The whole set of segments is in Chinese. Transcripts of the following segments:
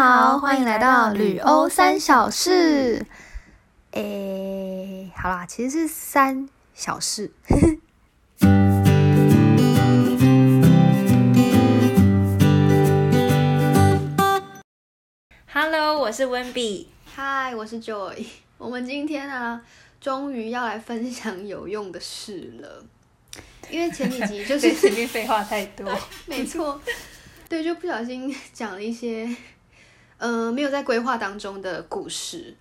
好，欢迎来到旅欧三小事。诶，好啦，其实是三小事。Hello，我是温比。嗨，我是 Joy。我们今天啊，终于要来分享有用的事了。因为前几集就 对，是前面废话太多。没错，对，就不小心讲了一些，呃，没有在规划当中的故事。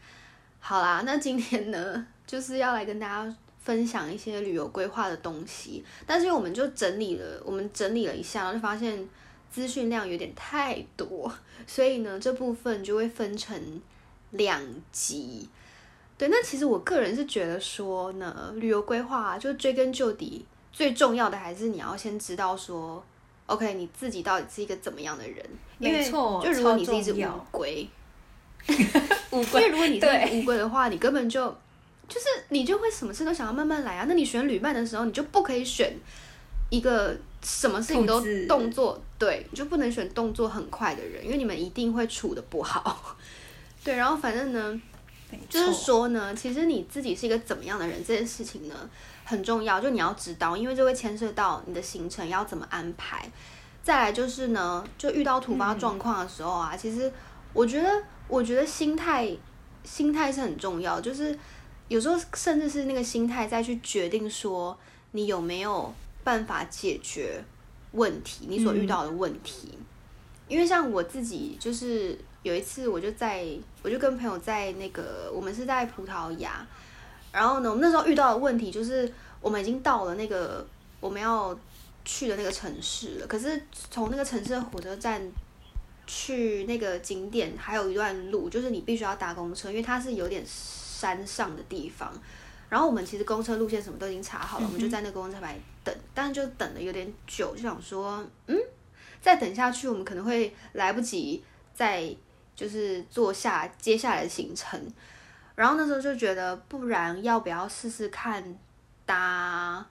好啦，那今天呢，就是要来跟大家分享一些旅游规划的东西。但是我们就整理了，我们整理了一下，然后就发现资讯量有点太多，所以呢，这部分就会分成两集。对，那其实我个人是觉得说呢，旅游规划、啊、就追根究底，最重要的还是你要先知道说，OK，你自己到底是一个怎么样的人。没错就如果你是一只乌龟，乌因为如果你是乌龟的话，你根本就就是你就会什么事都想要慢慢来啊。那你选旅伴的时候，你就不可以选一个什么事情都动作对，你就不能选动作很快的人，因为你们一定会处的不好。对，然后反正呢，就是说呢，其实你自己是一个怎么样的人，这件事情呢很重要，就你要知道，因为这会牵涉到你的行程要怎么安排。再来就是呢，就遇到突发状况的时候啊，其实我觉得，我觉得心态，心态是很重要，就是有时候甚至是那个心态再去决定说你有没有办法解决问题，你所遇到的问题。因为像我自己，就是有一次我就在，我就跟朋友在那个，我们是在葡萄牙，然后呢，我们那时候遇到的问题就是，我们已经到了那个我们要去的那个城市了，可是从那个城市的火车站去那个景点还有一段路，就是你必须要搭公车，因为它是有点山上的地方。然后我们其实公车路线什么都已经查好了，我们就在那个公车牌等，但是就等的有点久，就想说，嗯，再等下去我们可能会来不及再就是做下接下来的行程。然后那时候就觉得，不然要不要试试看搭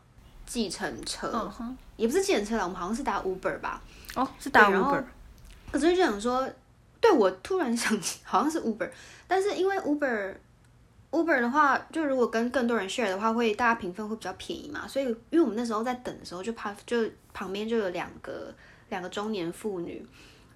计程车？也不是计程车了，我们好像是搭 Uber 吧。哦，是打对然后 Uber，可是就想说，对我突然想起好像是 Uber，但是因为 Uber Uber 的话，就如果跟更多人 share 的话，会大家评分会比较便宜嘛。所以因为我们那时候在等的时候，就怕就旁边就有两个两个中年妇女，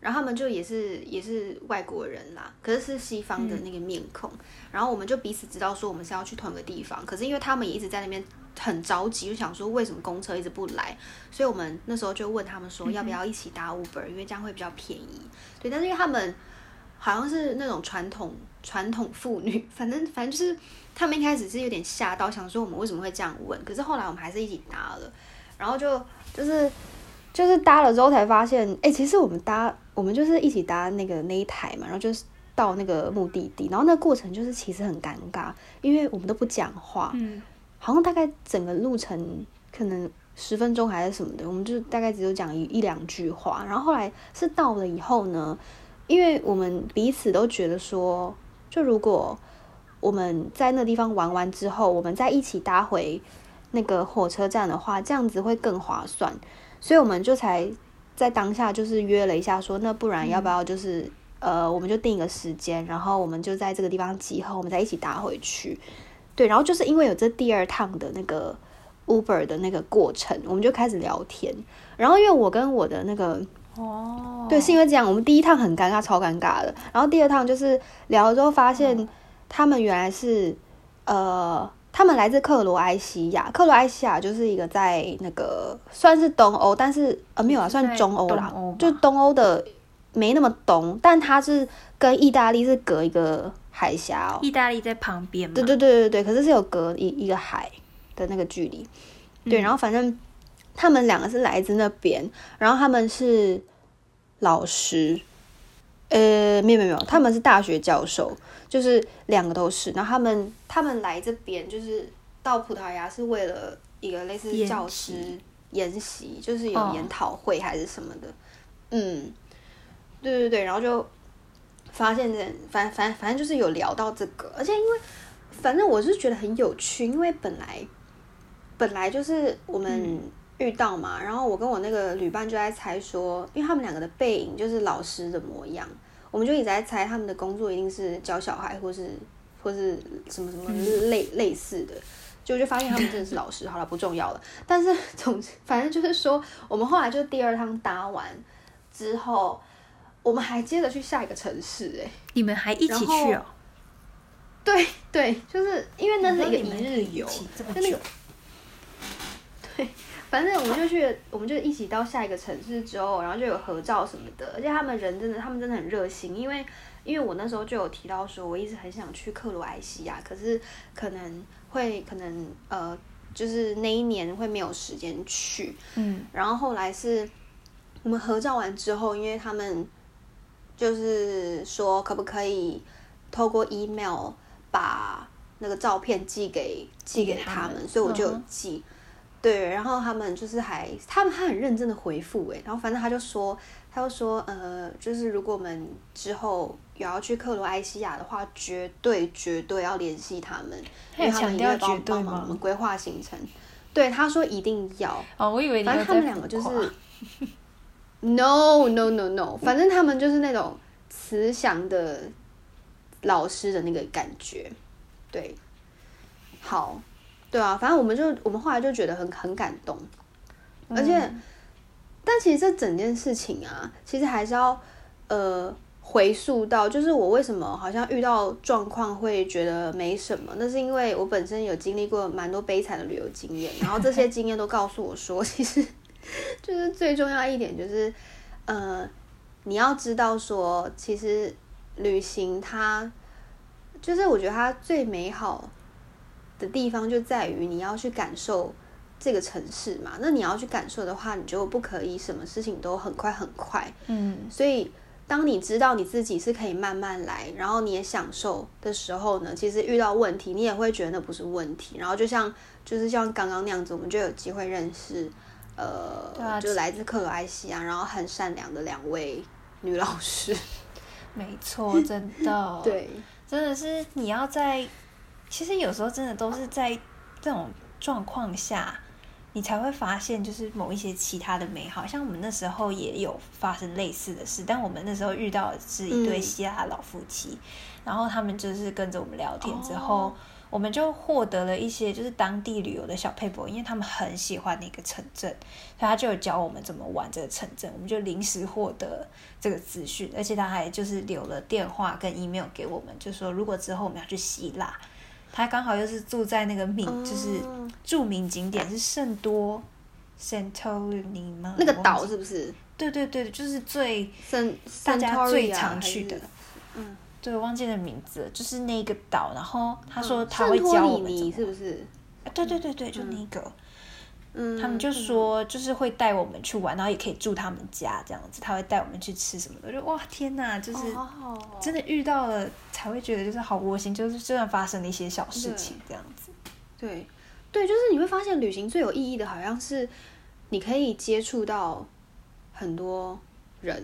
然后他们就也是也是外国人啦，可是是西方的那个面孔，然后我们就彼此知道说我们是要去同一个地方，可是因为他们也一直在那边很着急，就想说为什么公车一直不来，所以我们那时候就问他们说要不要一起搭 Uber，因为这样会比较便宜。对，但是因为他们好像是那种传统传统妇女，反正反正就是他们一开始是有点吓到，想说我们为什么会这样问，可是后来我们还是一起搭了，然后就就是就是搭了之后才发现，哎、其实我们搭我们就是一起搭那个那一台嘛，然后就是到那个目的地，然后那个过程就是其实很尴尬，因为我们都不讲话，嗯，好像大概整个路程可能十分钟还是什么的，我们就大概只有讲一一两句话。然后后来是到了以后呢，因为我们彼此都觉得说，就如果我们在那地方玩完之后，我们再一起搭回那个火车站的话，这样子会更划算，所以我们就才在当下就是约了一下说，那不然要不要就是、呃，我们就定一个时间，然后我们就在这个地方集合，我们再一起搭回去。对，然后就是因为有这第二趟的那个 Uber 的那个过程，我们就开始聊天。然后因为我跟我的那个哦，对，是因为这样，我们第一趟很尴尬，超尴尬的。然后第二趟就是聊了之后，发现他们原来是呃，他们来自克罗埃西亚。克罗埃西亚就是一个在那个算是东欧，但是呃没有啊，算中欧啦就东欧的没那么东，但它是跟意大利是隔一个海峡哦。意大利在旁边嘛，对对对对对，可是是有隔一一个海的那个距离，对，嗯。然后反正他们两个是来自那边，然后他们是老师，呃，没有没有没有，他们是大学教授，就是两个都是，然后他们他们来这边就是到葡萄牙是为了一个类似教师研习，就是有哦研讨会还是什么的，嗯，对对对，然后就发现这反反反正就是有聊到这个，而且因为反正我是觉得很有趣，因为本来本来就是我们遇到嘛，然后我跟我那个旅伴就在猜说，因为他们两个的背影就是老师的模样，我们就一直在猜他们的工作一定是教小孩，或是或是什么什么类、类似的。就就发现他们真的是老师，好了，不重要了。但是 总之，反正就是说，我们后来就第二趟搭完之后，我们还接着去下一个城市、哎，你们还一起去哦？对对，就是因为那是一个一日游，就那个久，反正我们就去，我们就一起到下一个城市之后，然后就有合照什么的，而且他们人真的，他们真的很热心，因为因为我那时候就有提到说，我一直很想去克罗埃西亚，可是可能会可能呃，就是那一年会没有时间去，嗯，然后后来是我们合照完之后，因为他们就是说可不可以透过 email 把那个照片寄给寄给给他们，所以我就有嗯哼寄。对，然后他们就是还，他们他很认真的回复诶，然后反正他就说，他就说，呃，就是如果我们之后有要去克罗埃西亚的话，绝对绝对要联系他们，因为他们一定会帮忙我们规划行程。对，他说一定要，哦，我以为你反正他们两个就是，no no no no，反正他们就是那种慈祥的老师的那个感觉，对，好，对啊，反正我们就我们后来就觉得很很感动，而且，嗯但其实这整件事情啊，其实还是要呃回溯到，就是我为什么好像遇到状况会觉得没什么，那是因为我本身有经历过蛮多悲惨的旅游经验，然后这些经验都告诉我说，其实就是最重要一点就是，呃，你要知道说，其实旅行它就是我觉得它最美好的地方就在于你要去感受这个城市嘛。那你要去感受的话，你就不可以什么事情都很快很快。嗯，所以，当你知道你自己是可以慢慢来，然后你也享受的时候呢，其实遇到问题，你也会觉得那不是问题。然后就像就是像刚刚那样子，我们就有机会认识，呃，就来自克罗埃西亚，然后很善良的两位女老师。没错，真的，，对，真的是你要在，其实有时候真的都是在这种状况下，你才会发现就是某一些其他的美好。像我们那时候也有发生类似的事，但我们那时候遇到的是一对嗯希腊老夫妻，然后他们就是跟着我们聊天之后。哦我们就获得了一些就是当地旅游的小 paper，因为他们很喜欢那个城镇，所以他就有教我们怎么玩这个城镇，我们就临时获得这个资讯，而且他还就是留了电话跟 email 给我们，就说如果之后我们要去希腊，他刚好又是住在那个名、就是哦著名景点是圣多 Santorini 吗？那个岛是不是？对对对，就是最圣大家最常去的，嗯，对，我忘记了名字了，就是那个岛，然后他说嗯。他会教我们是不是？啊对对对对，就那个，嗯，他们就说就是会带我们去玩，然后也可以住他们家这样子，他会带我们去吃什么的，我就哇天哪，就是真的遇到了才会觉得就是好窝心，就是虽然发生了一些小事情这样子，对，对，就是你会发现旅行最有意义的，好像是你可以接触到很多人，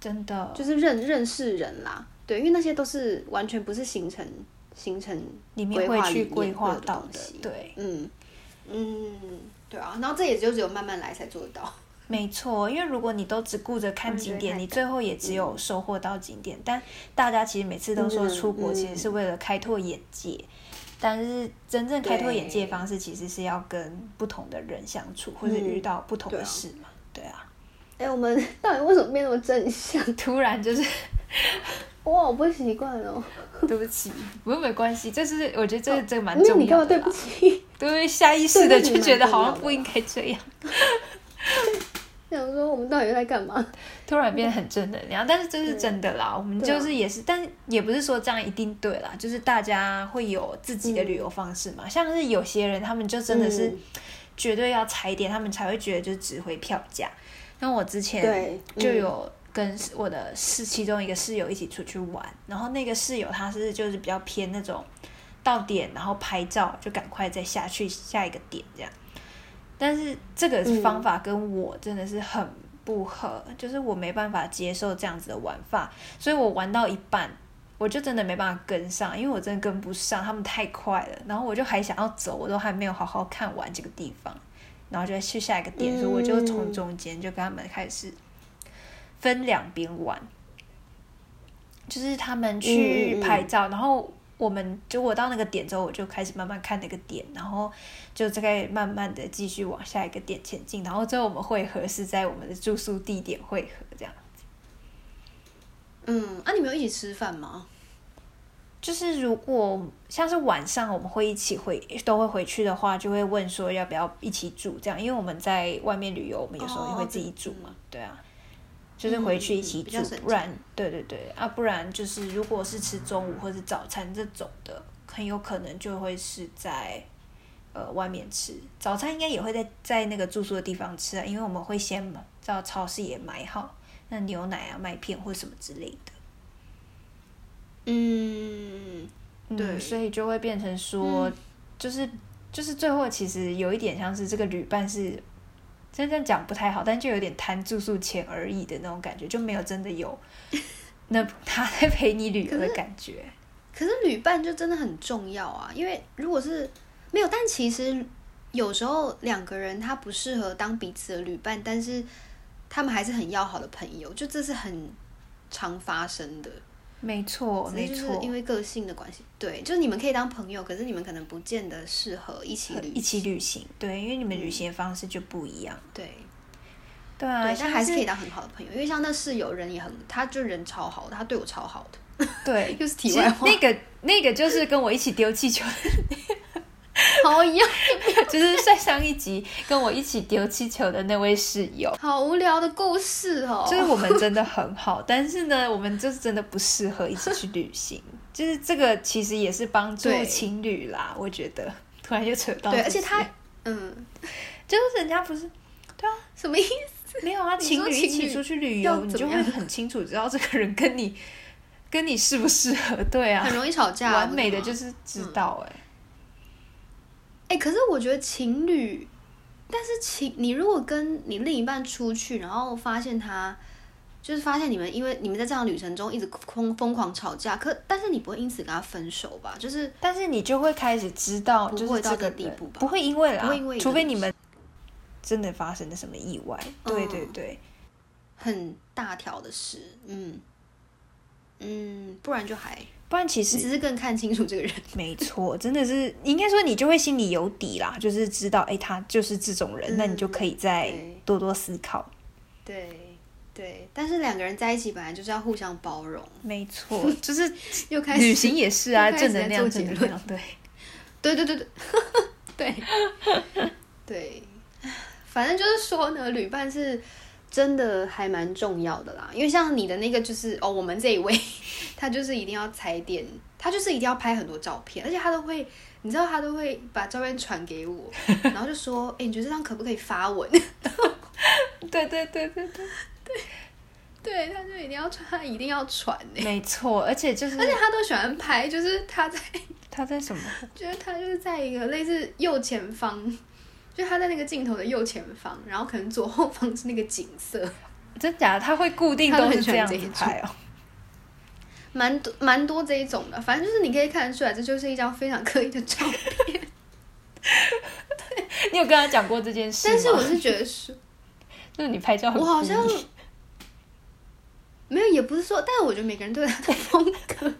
真的。就是认认识人啦。对，因为那些都是完全不是行程行程里面会去规划到的，对，嗯嗯，对啊，然后这也就只有慢慢来才做得到。没错，因为如果你都只顾着看景点，嗯你最后也只有收获到景点。但大家其实每次都说嗯出国其实是为了开拓眼界，但是真正开拓眼界的方式其实是要跟不同的人相处，或者嗯遇到不同的事嘛。对啊，哎、我们到底为什么变那么正向？突然就是哇，我不习惯哦。对不起，不过没关系，这是我觉得这这个蛮那重要的啦你干嘛对不。起？对，下意识的就觉得好像不应该这样。想说我们到底在干嘛？突然变得很正能量，但是这是真的啦。我们就是也是，但也不是说这样一定对啦，就是大家会有自己的旅游方式嘛。像是有些人，他们就真的是嗯绝对要踩点，他们才会觉得就是值回票价。像我之前就有跟我的室其中一个室友一起出去玩，然后那个室友他是就是比较偏那种到点然后拍照就赶快再下去下一个点这样。但是这个嗯。方法跟我真的是很不合，就是我没办法接受这样子的玩法，所以我玩到一半，我就真的没办法跟上，因为我真的跟不上，他们太快了，然后我就还想要走，我都还没有好好看完这个地方，然后就去下一个点，所以我就从中间就跟他们开始分两边玩。就是他们嗯去嗯嗯拍照，然后我们就我到那个点之后，我就开始慢慢看那个点，然后就大概慢慢的继续往下一个点前进，然后最后我们会合是在我们的住宿地点会合，这样子。嗯，啊，你们有一起吃饭吗？就是如果像是晚上我们会一起回都会回去的话，就会问说要不要一起住这样，因为我们在外面旅游，我们有时候也会自己住嘛，对啊，就是回去一起煮，不然对对对啊，不然就是如果是吃中午或者早餐这种的，很有可能就会是在呃外面吃，早餐应该也会在在那个住宿的地方吃啊，因为我们会先到超市也买好那牛奶啊、麦片或什么之类的。嗯，嗯对。所以就会变成说，就是就是最后其实有一点像是这个旅伴是真正讲不太好，但就有点贪住宿钱而已的那种感觉，就没有真的有 那他在陪你旅游的感觉。可是旅伴就真的很重要啊，因为如果是没有，但其实有时候两个人他不适合当彼此的旅伴，但是他们还是很要好的朋友，就这是很常发生的。没错，没错，因为个性的关系，对，就是你们可以当朋友，可是你们可能不见得适合一起旅一起旅行，对，因为你们旅行的方式就不一样。对。对但还是可以当很好的朋友，因为像那室友人也很，他就人超好的，他对我超好的，对，又是题外话。那个那个就是跟我一起丢气球 好一样，就是在上一集跟我一起丢气球的那位室友，好无聊的故事哦。就是我们真的很好，但是呢，我们就是真的不适合一起去旅行。就是这个其实也是帮助情侣啦，我觉得。突然就扯到对，而且他，嗯，就是人家不是对啊。什么意思？没有啊，情侣一起出去旅游，你就会很清楚知道这个人跟你跟你适不适合，对啊。很，容易吵架，完美的就是知道哎、哎、可是我觉得情侣，但是情你如果跟你另一半出去，然后发现他就是发现你们因为你们在这样的旅程中一直疯疯狂吵架，可但是你不会因此跟他分手吧？就是但是你就会开始知道，不就是会到这个地步吧不会因为啦，不会因为一个东除非你们真的发生了什么意外，对嗯对对，很大条的事，嗯嗯，不然就还不然其实只是更看清楚这个人。没错，真的是应该说你就会心里有底啦，就是知道哎、诶他就是这种人，那你就可以再对。多多思考。对对，但是两个人在一起本来就是要互相包容，没错，就是又开始旅行也是啊，正能量，结论。正能量，对。对对对对，对。对，反正就是说呢，旅伴是真的还蛮重要的啦。因为像你的那个就是哦，我们这一位 他就是一定要踩点，他就是一定要拍很多照片，而且他都会，你知道他都会把照片传给我，然后就说，哎、你觉得这张可不可以发文？对对对对对，对，对他就一定要传，他一定要传呢。没错，而且就是而且他都喜欢拍，就是他在他在什么？就是他就是在一个类似右前方，就他在那个镜头的右前方，然后可能左后方是那个景色，真假的？他会固定他都是这样喜欢这一子拍哦。蛮多蛮多这一种的。反正就是你可以看得出来，这就是一张非常刻意的照片。你有跟他讲过这件事？但是我是觉得是，就是你拍照很我好像没有，也不是说，但是我觉得每个人都有他的风格，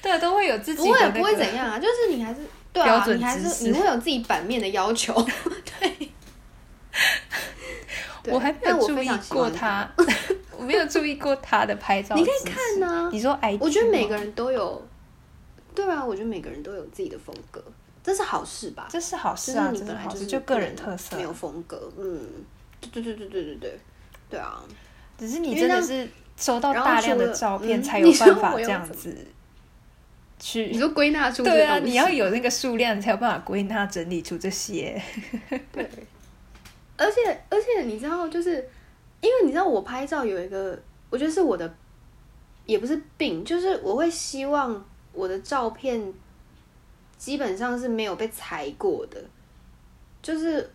对都会有自己不会不会怎样啊，就是你还是对啊，标准你还是你会有自己版面的要求，对。对 我还没有注意过他，我没有注意过他的拍照。你可以看呐、你说我觉得每个人都有，对啊，我觉得每个人都有自己的风格，这是好事吧？这是好事啊，你本来就是就个人特色。没。有风格，嗯，对对对对对对对，对啊，只是你真的是收到大量的照片，嗯才有办法这样子去你说归纳出这对啊，你要有那个数量，你才有办法归纳整理出这些。对，而且而且你知道，就是因为你知道我拍照有一个，我觉得是我的，也不是病，就是我会希望我的照片基本上是没有被裁过的，就是。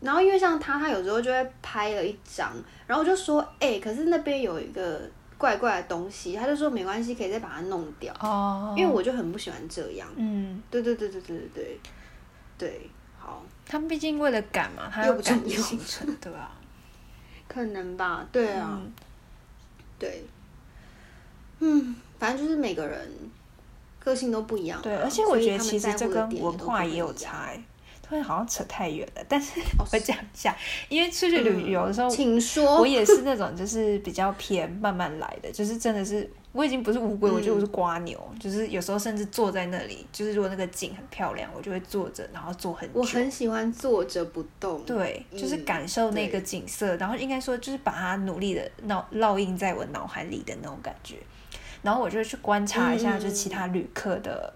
然后因为像他，他有时候就会拍了一张，然后我就说，哎、可是那边有一个怪怪的东西，他就说没关系，可以再把它弄掉，哦因为我就很不喜欢这样。嗯，对对对对对对对，对，好，他们毕竟为了赶嘛，他又赶重要。行程，对吧？可能吧，对啊。嗯。对，嗯，反正就是每个人个性都不一样啊、对，而且我觉得其实这跟文化也有差、欸。突然好像扯太远了，但是哦 我讲一下，因为出去旅游的时候，请说。我也是那种就是比较偏慢慢来的，就是真的是我已经不是乌龟，我觉得我是瓜牛，就是有时候甚至坐在那里，就是如果那个景很漂亮，我就会坐着，然后坐很久。我很喜欢坐着不动。对，就是嗯感受那个景色，然后应该说就是把它努力的烙烙印在我脑海里的那种感觉，然后我就会去观察一下，嗯就是其他旅客的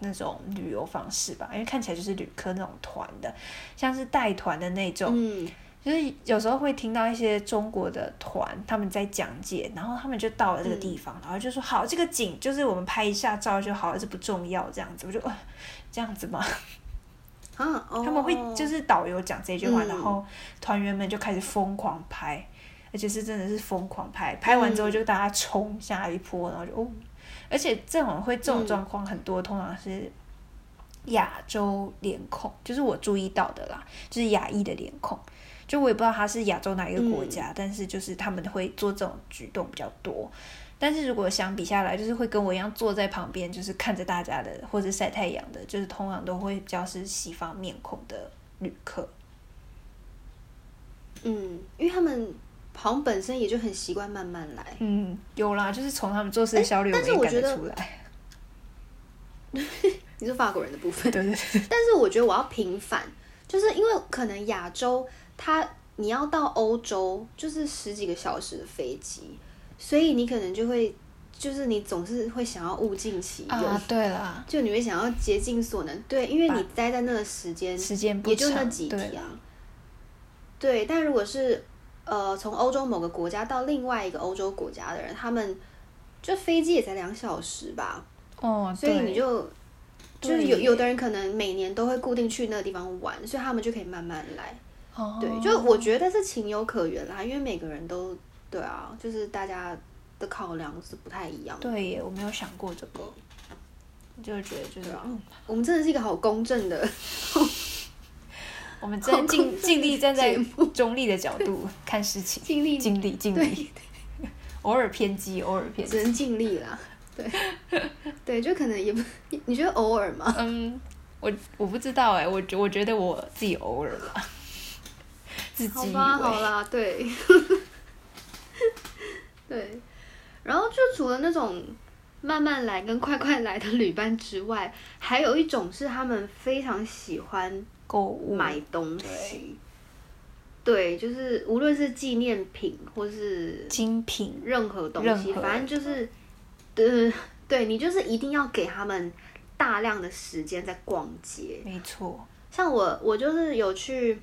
那种旅游方式吧，因为看起来就是旅客那种团的，像是带团的那种，嗯，就是有时候会听到一些中国的团他们在讲解，然后他们就到了这个地方，然后就说好，这个景就是我们拍一下照就好了，这不重要，这样子，我就、呃、这样子吗？啊，哦、他们会就是导游讲这句话，嗯。然后团员们就开始疯狂拍，而且是真的是疯狂拍，拍完之后就大家冲下一波，然后就哦，而且这种会这种状况很多，通常是亚洲脸孔，就是我注意到的啦，就是亚裔的脸孔。就我也不知道他是亚洲哪一个国家，但是就是他们会做这种举动比较多。但是如果相比下来，就是会跟我一样坐在旁边，就是看着大家的，或者晒太阳的，就是通常都会比较是西方面孔的旅客。嗯，因为他们好像本身也就很习惯慢慢来。嗯，有啦，就是从他们做事的效率，但是我觉得出来。你是法国人的部分，对对对，但是我觉得我要平反，就是因为可能亚洲它你要到欧洲就是十几个小时的飞机，所以你可能就会就是你总是会想要物尽其用，啊，对啦，就你会想要竭尽所能，对，因为你待在那个时间时间也就那几对。天，对，但如果是呃从欧洲某个国家到另外一个欧洲国家的人，他们就飞机也才两小时吧，哦，所以你就就是有有的人可能每年都会固定去那个地方玩，所以他们就可以慢慢来。哦对，就我觉得是情有可原啦，因为每个人都对啊，就是大家的考量是不太一样的。对耶，我没有想过这个，就是觉得就是啊嗯，我们真的是一个好公正的，我们尽好公正尽力站在中立的角度看事情，尽力尽力尽力，偶尔偏激，偶尔偏激。只能尽力啦。对，对，就可能也不，你觉得偶尔吗？嗯，我我不知道哎，我觉我觉得我自己偶尔啦，自己以好吧，好为。啦，对，对，然后就除了那种慢慢来跟快快来的旅伴之外，还有一种是他们非常喜欢购物买东西。对，就是无论是纪念品或是精品，任何东西，反正就是，呃，对你就是一定要给他们大量的时间在逛街。没错，像我，我就是有去，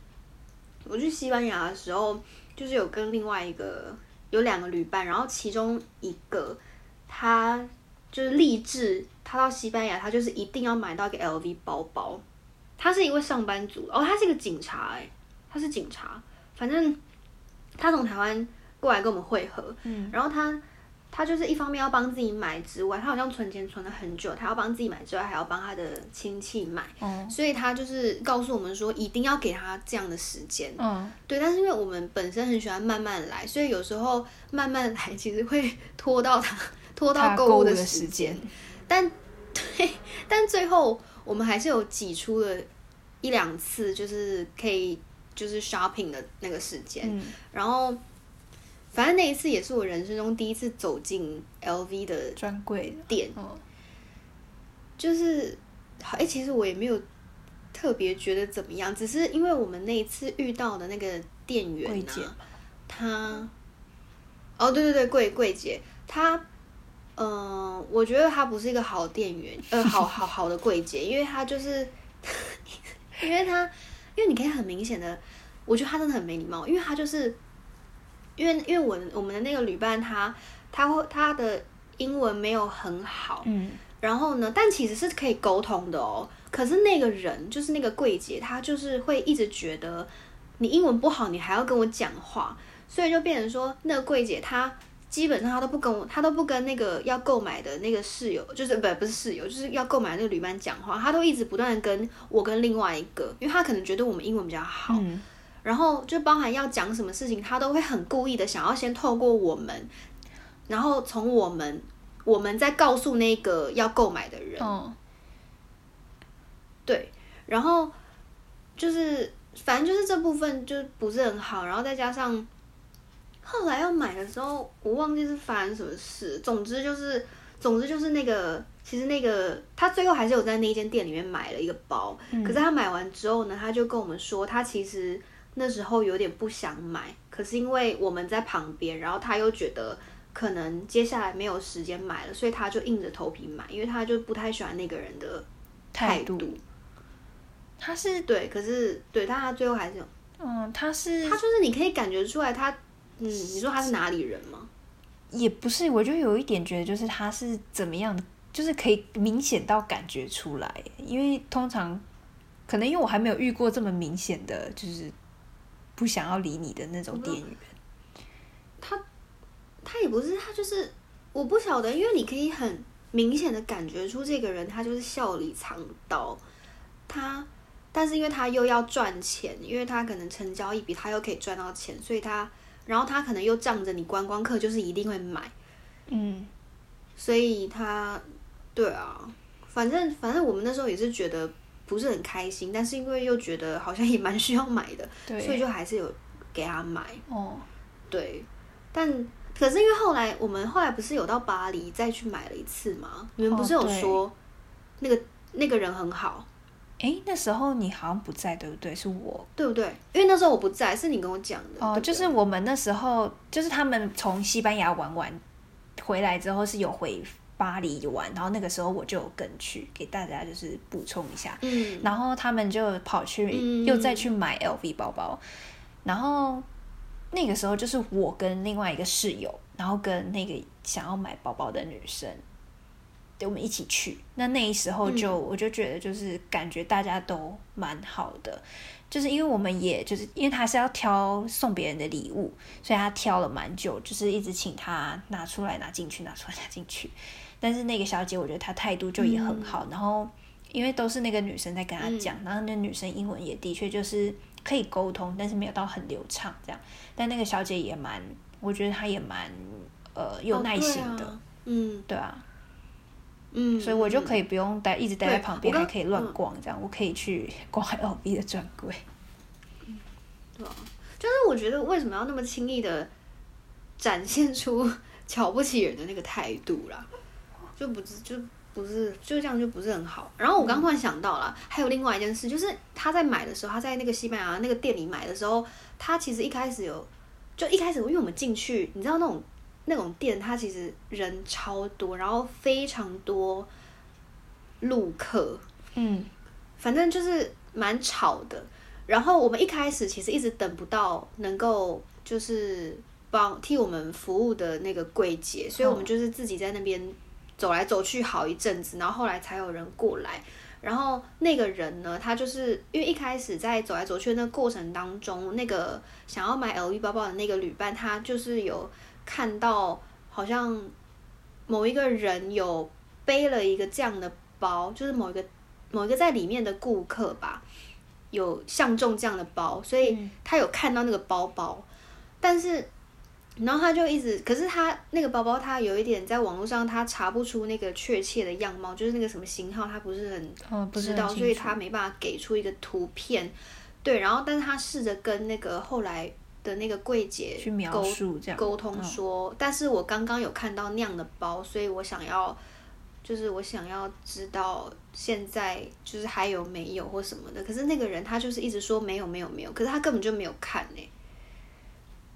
我去西班牙的时候，就是有跟另外一个有两个旅伴，然后其中一个他就是立志，他到西班牙，他就是一定要买到一个 LV 包包。他是一位上班族，哦，他是一个警察、欸，他是警察，反正他从台湾过来跟我们会合，嗯，然后他他就是一方面要帮自己买之外，他好像存钱存了很久，他要帮自己买之外，还要帮他的亲戚买。嗯，所以他就是告诉我们说，一定要给他这样的时间。嗯，对，但是因为我们本身很喜欢慢慢来，所以有时候慢慢来其实会拖到他 拖到他购物的时间。但对，但最后我们还是有挤出了一两次，就是可以就是 shopping 的那个时间。嗯，然后，反正那一次也是我人生中第一次走进 LV 的专柜，店，嗯，就是，哎、其实我也没有特别觉得怎么样，只是因为我们那一次遇到的那个店员柜姐啊，他，哦，对对对，柜柜姐，她，嗯、我觉得他不是一个好店员，呃，好好好的柜姐，因为他就是，因为他，因为你可以很明显的，我觉得他真的很没礼貌，因为他就是，因为因为我我们的那个旅伴他他会他的英文没有很好，嗯，然后呢，但其实是可以沟通的哦。可是那个人就是那个柜姐，她就是会一直觉得你英文不好，你还要跟我讲话，所以就变成说，那个柜姐她基本上他都不跟我，他都不跟那个要购买的那个室友，就是不不是室友，就是要购买的那个旅伴讲话，他都一直不断的跟我跟另外一个，因为他可能觉得我们英文比较好，嗯，然后就包含要讲什么事情，他都会很故意的想要先透过我们，然后从我们我们再告诉那个要购买的人，哦，对，然后就是反正就是这部分就不是很好，然后再加上后来要买的时候，我忘记是发生什么事，总之就是总之就是那个其实那个他最后还是有在那间店里面买了一个包，可是他买完之后呢，他就跟我们说他其实那时候有点不想买，可是因为我们在旁边，然后他又觉得。可能接下来没有时间买了，所以他就硬着头皮买，因为他就不太喜欢那个人的态度。他是对，可是对，但他最后还是有。嗯，他是他就是你可以感觉出来，他嗯，你说他是哪里人吗？也不是，我就有一点觉得，就是他是怎么样的，就是可以明显到感觉出来，因为通常可能因为我还没有遇过这么明显的，就是不想要理你的那种店员。他。他也不是，他就是我不晓得，因为你可以很明显的感觉出这个人他就是笑里藏刀，他，但是因为他又要赚钱，因为他可能成交一笔，他又可以赚到钱，所以他，然后他可能又仗着你观光客就是一定会买，嗯，所以他，对啊，反正反正我们那时候也是觉得不是很开心，但是因为又觉得好像也蛮需要买的，所以就还是有给他买，哦，对，但。可是因为后来我们后来不是有到巴黎再去买了一次吗？你们不是有说那个那个人很好？哎，那时候你好像不在，对不对？是我，对不对？因为那时候我不在，是你跟我讲的。哦，就是我们那时候，就是他们从西班牙玩完回来之后是有回巴黎玩，然后那个时候我就有跟去，给大家就是补充一下。嗯，然后他们就跑去又再去买 LV 包包，然后。那个时候就是我跟另外一个室友，然后跟那个想要买包包的女生，对，我们一起去。那那时候就我就觉得就是感觉大家都蛮好的，就是因为我们也就是因为他是要挑送别人的礼物，所以他挑了蛮久，就是一直请他拿出来拿进去，拿出来拿进去。但是那个小姐我觉得她态度就也很好，然后因为都是那个女生在跟他讲，然后那女生英文也的确就是可以沟通，但是没有到很流畅这样。但那个小姐也蛮，我觉得她也蛮，呃，有耐心的，嗯，对啊，嗯，所以我就可以不用待，一直待在旁边，还可以乱逛，这样我可以去 逛 LV 的专柜。嗯对啊，就是我觉得为什么要那么轻易的展现出 瞧不起人的那个态度啦？就不是，就不是，就这样就不是很好。然后我刚突然想到了，还有另外一件事，就是他在买的时候，他在那个西班牙那个店里买的时候。他其实一开始有，就一开始因为我们进去，你知道那种那种店，它其实人超多，然后非常多路客，嗯，反正就是蛮吵的。然后我们一开始其实一直等不到能够就是帮替我们服务的那个柜姐，所以我们就是自己在那边走来走去好一阵子，然后后来才有人过来。然后那个人呢，他就是因为一开始在走来走去的那个过程当中，那个想要买 LV 包包的那个旅伴，他就是有看到好像某一个人有背了一个这样的包，就是某一个某一个在里面的顾客吧，有相中这样的包，所以他有看到那个包包，但是。然后他就一直，可是他那个包包，他有一点在网络上他查不出那个确切的样貌，就是那个什么型号，他不是很知道，所以他没办法给出一个图片。对，然后但是他试着跟那个后来的那个柜姐去描述这样沟通说，但是我刚刚有看到那样的包，所以我想要，就是我想要知道现在就是还有没有或什么的。可是那个人他就是一直说没有没有没有，可是他根本就没有看呢。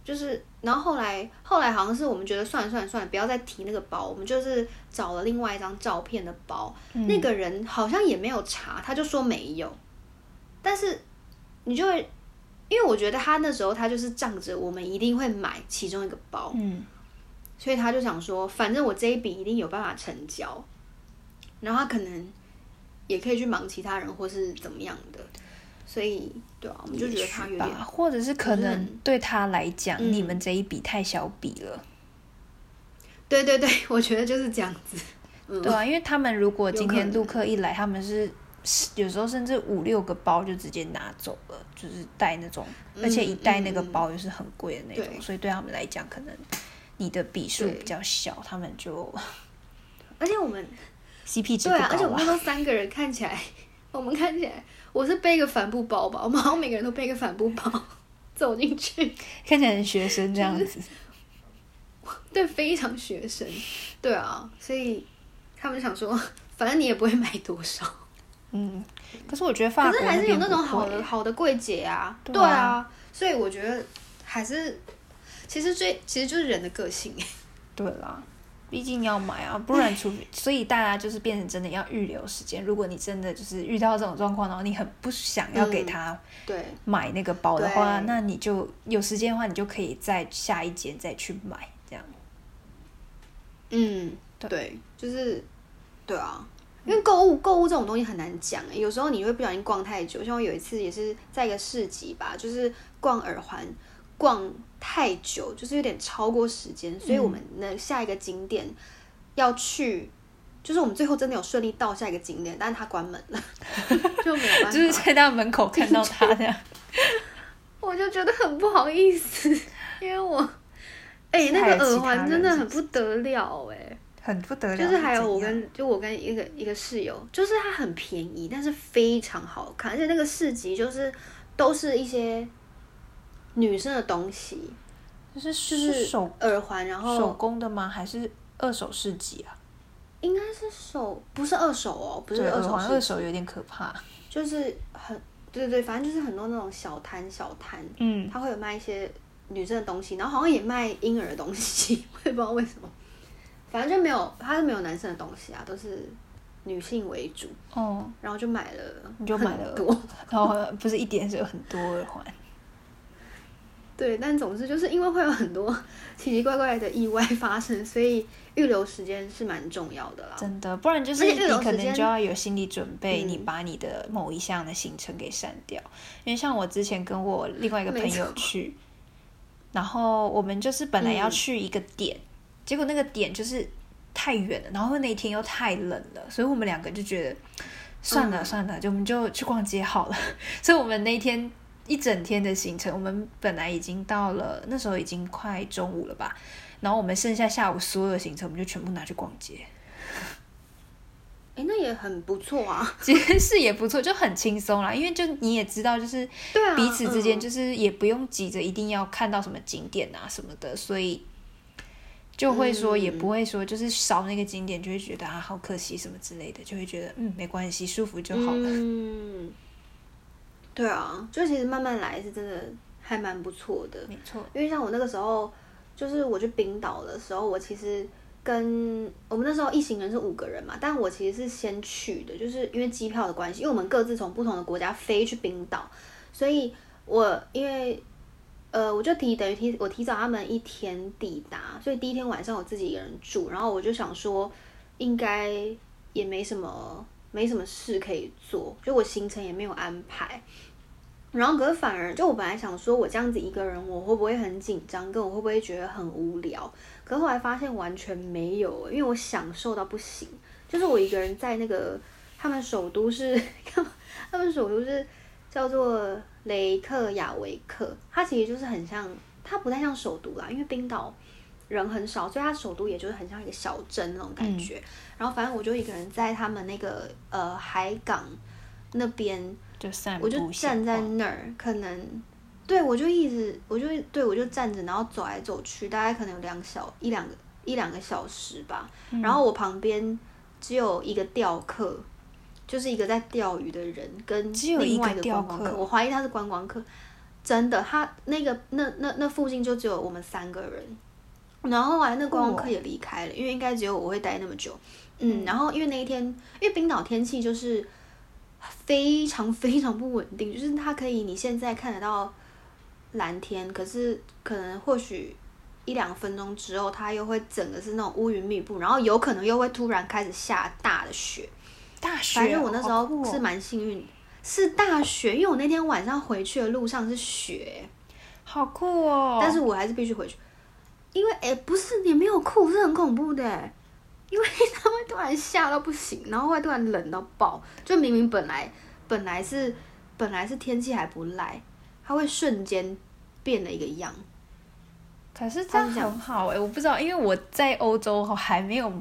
就是，然后后来，后来好像是我们觉得算了算了算了，不要再提那个包，我们就是找了另外一张照片的包。那个人好像也没有查，他就说没有。但是你就会，因为我觉得他那时候他就是仗着我们一定会买其中一个包，嗯，所以他就想说，反正我这一笔一定有办法成交，然后他可能也可以去忙其他人或是怎么样的。所以，对啊，我们就觉得他有点，或者是可能对他来讲，你们这一笔太小笔了。对对对，我觉得就是这样子。对啊，因为他们如果今天陆客一来，他们是有时候甚至五六个包就直接拿走了，就是带那种，而且一带那个包又是很贵的那种，所以对他们来讲，可能你的笔数比较小，他们就 而且我们 CP 值对啊，而且我。们那时候三个人看起来，我们看起来，我是背一个帆布包吧，我们好像每个人都背一个帆布包走进去，看起来很学生这样子。对，非常学生，对啊，所以他们想说，反正你也不会买多少，嗯，可是我觉得法可是还是有那种好的好的柜姐啊，对啊。对啊，所以我觉得还是，其实最其实就是人的个性，对啦，毕竟要买啊，不然除非所以大家就是变成真的要预留时间。如果你真的就是遇到这种状况，然后你很不想要给嗯他对，买那个包的话，对。那你就有时间的话，你就可以在下一间再去买，这样。嗯，对。对，就是，对啊，因为购物购物这种东西很难讲欸，有时候你会不小心逛太久，像我有一次也是在一个市集吧，就是逛耳环，逛太久，就是有点超过时间，所以我们呢下一个景点要去。就是我们最后真的有顺利到下一个景点，但是它关门了，就没有办法。就是在他门口看到他这样，我就觉得很不好意思，因为我，哎、那个耳环真的很不得了哎、很不得了。就是还有我跟就我跟一个一个室友，就是它很便宜，但是非常好看，而且那个市集就是都是一些女生的东西，就是就是是手耳环，然后手工的吗？还是二手市集啊？应该是手不是二手哦，不是对，二耳环手，二手有点可怕。就是很对对对，反正就是很多那种小摊小摊，嗯，他会有卖一些女生的东西，然后好像也卖婴儿的东西，我也不知道为什么，反正就没有，它是没有男生的东西啊，都是女性为主，哦，然后就买了，你就买了。多，然后不是一点是有很多耳环。对，但总之就是因为会有很多奇奇怪怪的意外发生，所以预留时间是蛮重要的啦。真的，不然就是你可能就要有心理准备，嗯。你把你的某一项的行程给删掉。因为像我之前跟我另外一个朋友去，然后我们就是本来要嗯。去一个点，结果那个点就是太远了，然后那天又太冷了，所以我们两个就觉得算了嗯算了，就我们就去逛街好了。所以我们那天一整天的行程，我们本来已经到了那时候已经快中午了吧，然后我们剩下下午所有的行程，我们就全部拿去逛街。哎，那也很不错啊。其实是也不错，就很轻松啦。因为就你也知道，就是对啊，彼此之间嗯就是也不用急着一定要看到什么景点啊什么的，所以就会说嗯也不会说就是少那个景点就会觉得啊好可惜什么之类的，就会觉得嗯没关系，舒服就好了。嗯，对啊，就其实慢慢来是真的还蛮不错的。没错，因为像我那个时候，就是我去冰岛的时候，我其实跟我们那时候一行人是五个人嘛，但我其实是先去的，就是因为机票的关系，因为我们各自从不同的国家飞去冰岛，所以我因为呃，我就提等于提我提早他们一天抵达，所以第一天晚上我自己一个人住，然后我就想说，应该也没什么没什么事可以做，就我行程也没有安排。然后可是反而就我本来想说，我这样子一个人，我会不会很紧张，跟我会不会觉得很无聊？可是后来发现完全没有，因为我享受到不行。就是我一个人在那个他们首都是，他们首都是叫做雷克雅维克，它其实就是很像，它不太像首都啦，因为冰岛人很少，所以它首都也就是很像一个小镇那种感觉。然后反正我就一个人在他们那个呃海港那边。就散步我就站在那儿，可能对我就一直，我就对我就站着，然后走来走去，大概可能有两小一两个一两个小时吧。嗯然后我旁边只有一个钓客，就是一个在钓鱼的人，跟另外一个观光客。我怀疑他是观光客，真的，他那个那那那附近就只有我们三个人。然后后来那观光客也离开了，因为应该只有我会待那么久。嗯，然后因为那一天，因为冰岛天气就是非常 非常不稳定，就是它可以你现在看得到蓝天，可是可能或许一两分钟之后，它又会整个是那种乌云密布，然后有可能又会突然开始下大的雪。大学哦，反正我那时候是蛮幸运，是大学，因为我那天晚上回去的路上是雪，好酷哦。但是我还是必须回去，因为哎、不是也没有酷，是很恐怖的欸，因为他会突然下到不行，然后会突然冷到爆，就明明本来本来是本来是天气还不赖，它会瞬间变了一个样。可是这样它是这样很好哎、我不知道，因为我在欧洲还没有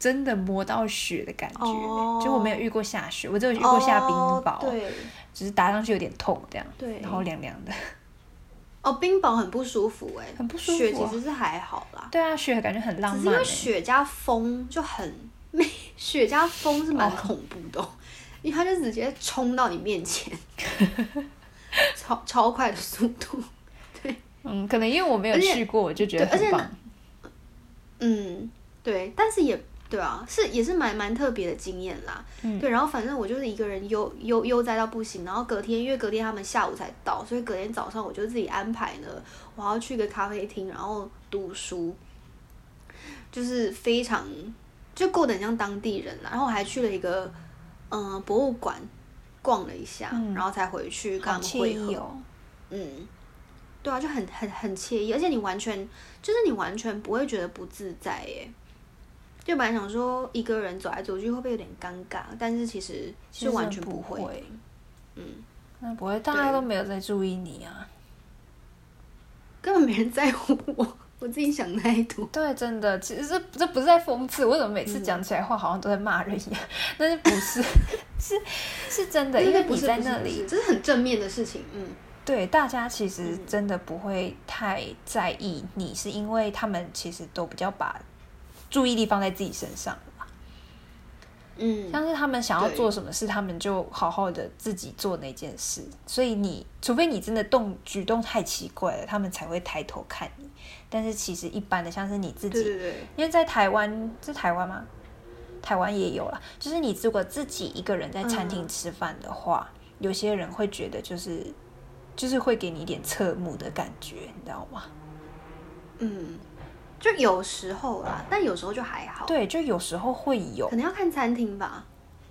真的摸到雪的感觉，哦。就我没有遇过下雪，我只有遇过下冰雹，哦对，只是打上去有点痛这样，对。然后凉凉的。哦，冰雹很不舒服哎、很不舒服啊。雪其实是还好啦，对啊，雪感觉很浪只是因为雪加风就很，雪 加风是蛮哦恐怖的哦、因为它就直接冲到你面前，超超快的速度。对。嗯，可能因为我没有去过，我就觉得很棒。嗯，对，但是也对啊，是也是蛮蛮特别的经验啦。嗯对，然后反正我就是一个人悠悠悠哉到不行，然后隔天因为隔天他们下午才到，所以隔天早上我就自己安排呢，我要去个咖啡厅，然后读书，就是非常就过得很像当地人啦。然后我还去了一个嗯、呃博物馆逛了一下，嗯然后才回去跟他们会合。哦。嗯，对啊，就很很很惬意，而且你完全就是你完全不会觉得不自在耶。就本来想说一个人走来走去会不会有点尴尬，但是其实是完全不会。会，嗯，那不会，大家都没有在注意你啊。根本没人在乎我，我自己想太多。对，真的，其实这这不是在讽刺，我怎么每次讲起来话好像都在骂人一样？但是不是，是是真的，因为你不是在那里，这是很正面的事情。嗯，对大家其实嗯真的不会太在意你，是因为他们其实都比较把注意力放在自己身上吧。嗯，像是他们想要做什么事，他们就好好的自己做那件事。所以你除非你真的动举动太奇怪了，他们才会抬头看你。但是其实一般的，像是你自己，对对对，因为在台湾，是台湾吗？台湾也有了，就是你如果自己一个人在餐厅嗯吃饭的话，有些人会觉得就是就是会给你一点侧目的感觉，你知道吗？嗯，就有时候啦，但有时候就还好。，对，就有时候会有可，能要看餐厅吧。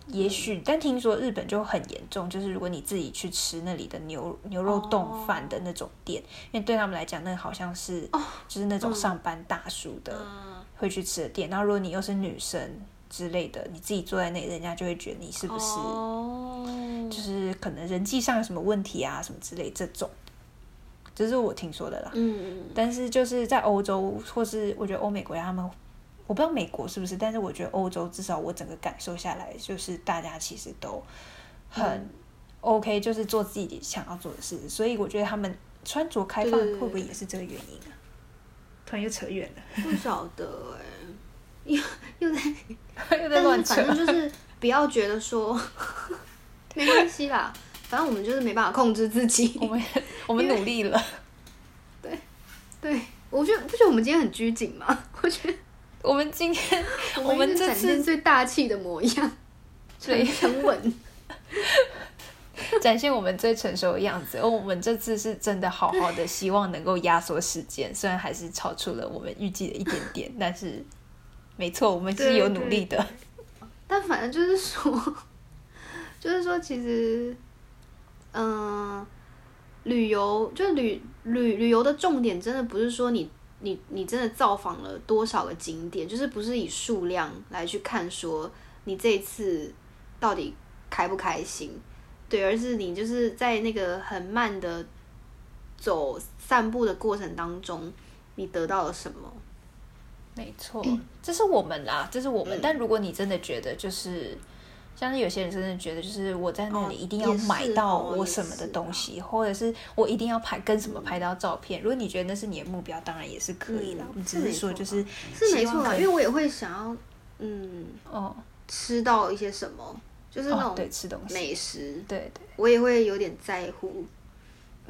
也许，但听说日本就很严重，就是如果你自己去吃那里的牛牛肉冻饭的那种店，因为对他们来讲，那好像是、就是那种上班大叔的、嗯，会去吃的店。然后如果你又是女生之类的，你自己坐在那里，人家就会觉得你是不是、哦，就是可能人际上有什么问题啊，什么之类这种。这是我听说的啦。嗯，但是就是在欧洲或是我觉得欧美国家，他们我不知道美国是不是，但是我觉得欧洲至少我整个感受下来，就是大家其实都很嗯 OK，就是做自己想要做的事，所以我觉得他们穿着开放会不会也是这个原因啊？突然又扯远了，不晓得哎、又 又在，又在乱反。正就是不要觉得说 没关系啦，反正我们就是没办法控制自己。我们我们努力了，对，对我觉得不觉得我们今天很拘谨吗？我觉得我们今天我我们这次最大气的模样，对很沉稳。展现我们最成熟的样子，而我们这次是真的好好的，希望能够压缩时间，虽然还是超出了我们预计的一点点，但是没错，我们是有努力的。但反正就是说，就是说，其实，嗯、旅游就旅旅旅游的重点，真的不是说你你你真的造访了多少个景点，就是不是以数量来去看说你这一次到底开不开心，对，而是你就是在那个很慢的走散步的过程当中，你得到了什么？没错，这是我们啦，这是我们。嗯但如果你真的觉得就是。像是有些人真的觉得，就是我在那里哦一定要买到我什么的东西，或者是我一定要拍跟什么拍到照片。如果你觉得那是你的目标，当然也是可以啦。嗯我们只是说就是是没错啦，因为我也会想要，嗯，哦吃到一些什么，就是那哦种对吃东西，美食，对对。我也会有点在乎。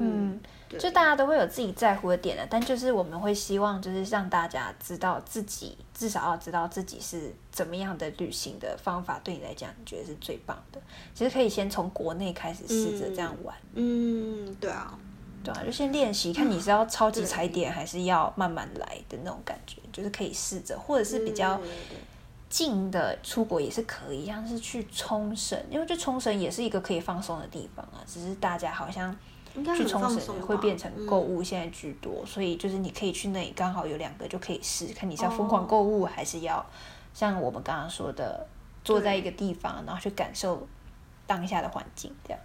嗯，就大家都会有自己在乎的点的，但就是我们会希望就是让大家知道自己至少要知道自己是怎么样的旅行的方法，对你来讲你觉得是最棒的。其实可以先从国内开始试着这样玩，嗯，对啊，对啊，就先练习，看你是要超级踩点还是要慢慢来的那种感觉，就是可以试着，或者是比较近的出国也是可以，像是去冲绳，因为就冲绳也是一个可以放松的地方啊，只是大家好像。应该去冲绳会变成购嗯。物，现在居多，所以就是你可以去那里，刚好有两个就可以试，看你是要疯哦。狂购物，还是要像我们刚刚说的，坐在一个地方，然后去感受当下的环境，这样，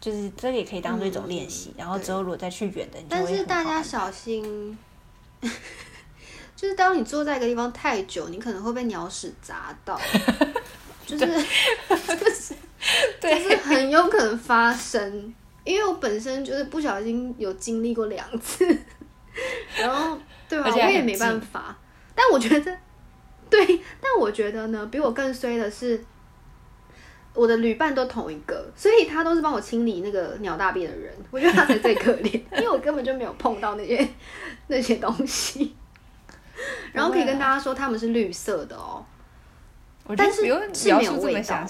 就是这个也可以当做一种练习。嗯然后之后如果再去远的，你但是大家小心，就是当你坐在一个地方太久，你可能会被鸟屎砸到，就是 就是就是很有可能发生。因为我本身就是不小心有经历过两次，然后对吧？我也没办法。但我觉得，对，但我觉得呢，比我更衰的是，我的旅伴都同一个，所以他都是帮我清理那个鸟大便的人。我觉得他才最可怜，因为我根本就没有碰到那些那些东西。然后可以跟大家说，他们是绿色的哦。但是是没有味道，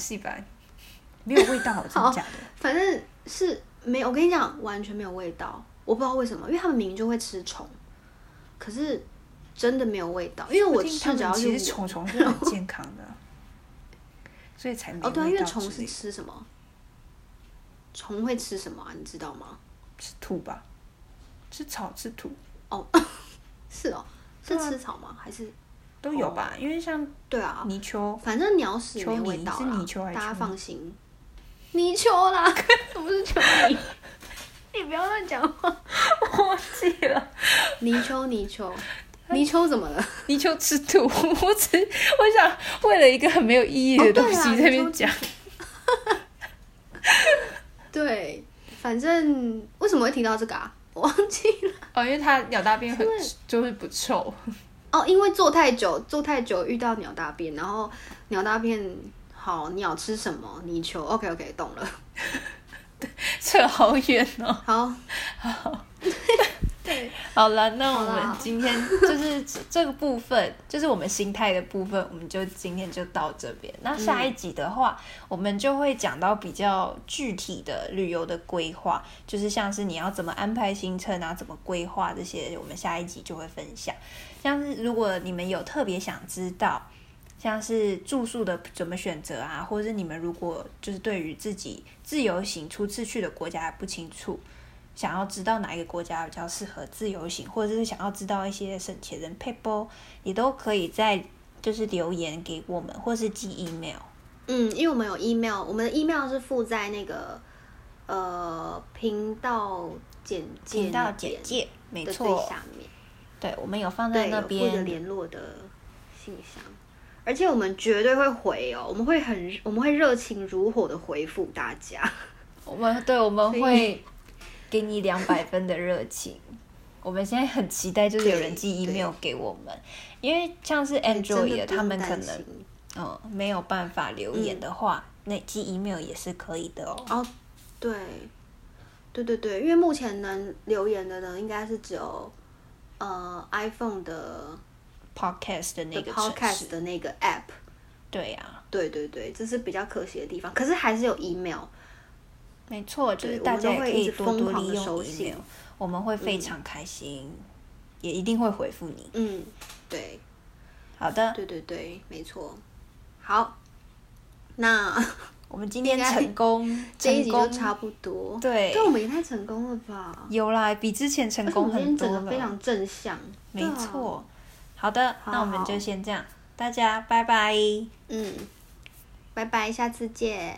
没有味道，真的假的？反正是。没有，我跟你讲，完全没有味道。我不知道为什么，因为他们明明就会吃虫，可是真的没有味道。因为我吃只要其实虫虫是很健康的，所以才没哦对，因为虫是吃什么？虫会吃什么啊？你知道吗？吃土吧，吃草吃土。哦，是哦，是吃草吗？还是都有吧？因为像对啊，泥鳅，反正鸟屎没味道啦，大家放心。泥鳅啦，不是蚯蚓，你不要乱讲话，我忘记了。泥鳅，泥鳅，泥鳅怎么了？泥鳅吃土，我只我想为了一个很没有意义的东西在那边讲。对，反正为什么会提到这个啊？我忘记了。哦，因为它鸟大便很就是不臭。哦，因为坐太久，坐太久遇到鸟大便，然后鸟大便。好，你要吃什么？泥鳅。OK OK，懂了。扯好远哦。好，好。对，好了，那我们今天就是这个部分，就是我们心态的部分，我们就今天就到这边。那下一集的话，我们就会讲到比较具体的旅游的规划，就是像是你要怎么安排行程啊，怎么规划这些，我们下一集就会分享。像是如果你们有特别想知道。像是住宿的怎么选择啊，或者是你们如果就是对于自己自由行初次去的国家不清楚，想要知道哪一个国家比较适合自由行，或者是想要知道一些省钱的 people，也都可以在就是留言给我们，或是寄 email。嗯，因为我们有 email，我们的 email 是附在那个呃频道简介频道简介没错下面，对，我们有放在那边联络的信箱。而且我们绝对会回哦，我们会很我们会热情如火的回复大家。我们对我们会给你两百分的热情。我们现在很期待，就是有人寄 email 给我们，因为像是 Android 他们可能嗯没有办法留言的话，那寄 email 也是可以的哦。哦，对，对对对，因为目前能留言的呢，应该是只有呃 iPhone 的。Podcast 的那个 Podcast 的那个 App，对呀，对对对，这是比较可惜的地方。可是还是有 email，没错，就是大家可以多多利用 email，我们会非常开心，也一定会回复你。嗯，对，好的，对对对，没错。好，那 我们今天成功，这一集就差不多。对，但我们也太成功了吧？有啦，比之前成功很多了，非常正向，没错。好的，那我们就先这样，大家拜拜。嗯，拜拜，下次见。